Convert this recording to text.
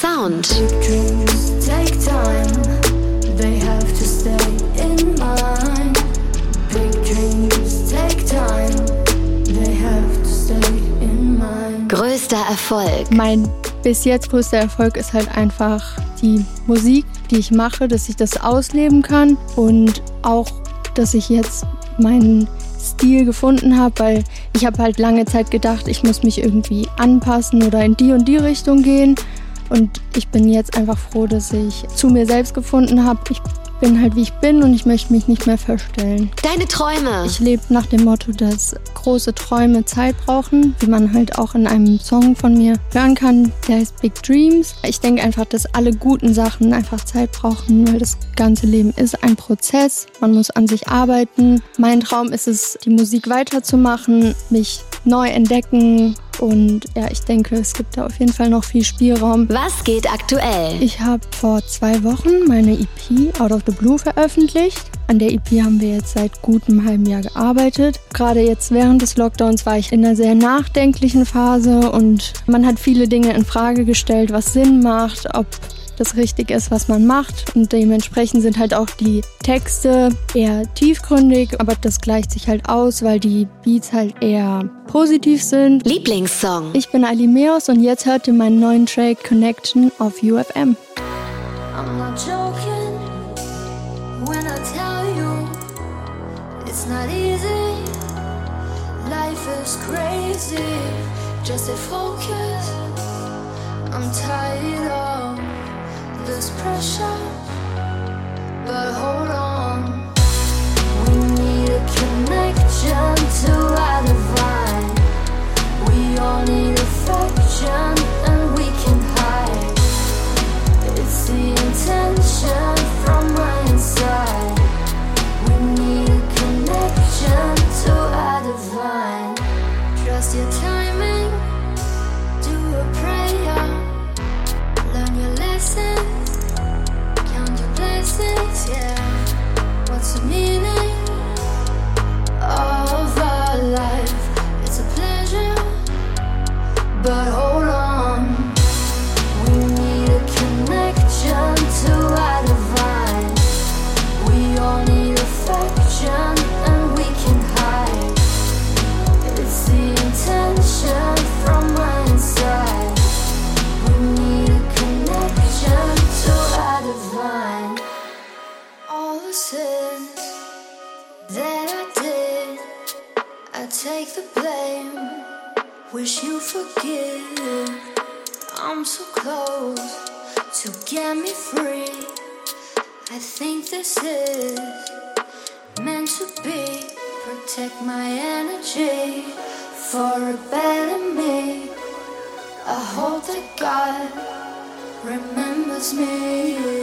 Sound. Big dreams take time, they have to stay in mind. Big dreams take time, they have to stay in mind. Größter Erfolg. Mein bis jetzt größter Erfolg ist halt einfach die Musik, die ich mache, dass ich das ausleben kann und auch, dass ich jetzt meinen Stil gefunden habe, weil ich habe halt lange Zeit gedacht, ich muss mich irgendwie anpassen oder in die und die Richtung gehen. Und ich bin jetzt einfach froh, dass ich zu mir selbst gefunden habe. Ich bin halt wie ich bin und ich möchte mich nicht mehr verstellen. Deine Träume. Ich lebe nach dem Motto, dass große Träume Zeit brauchen, wie man halt auch in einem Song von mir hören kann, der heißt Big Dreams. Ich denke einfach, dass alle guten Sachen einfach Zeit brauchen, weil das ganze Leben ist ein Prozess. Man muss an sich arbeiten. Mein Traum ist es, die Musik weiterzumachen, mich neu entdecken und ja, ich denke, es gibt da auf jeden Fall noch viel Spielraum. Was geht aktuell? Ich habe vor zwei Wochen meine EP Out of the Blue veröffentlicht. An der EP haben wir jetzt seit gutem halben Jahr gearbeitet. Gerade jetzt während des Lockdowns war ich in einer sehr nachdenklichen Phase und man hat viele Dinge in Frage gestellt, was Sinn macht, ob das richtig ist, was man macht. Und dementsprechend sind halt auch die Texte eher tiefgründig, aber das gleicht sich halt aus, weil die Beats halt eher positiv sind. Lieblingssong. Ich bin Ali Meos und jetzt hört ihr meinen neuen Track Connection auf UFM. I'm not joking when I tell you it's not easy. Life is crazy. Just stay focused. I'm tired this pressure, but hold on. That I did, I take the blame. Wish you forgive. I'm so close to get me free. I think this is meant to be. Protect my energy for a better me. I hope that God remembers me.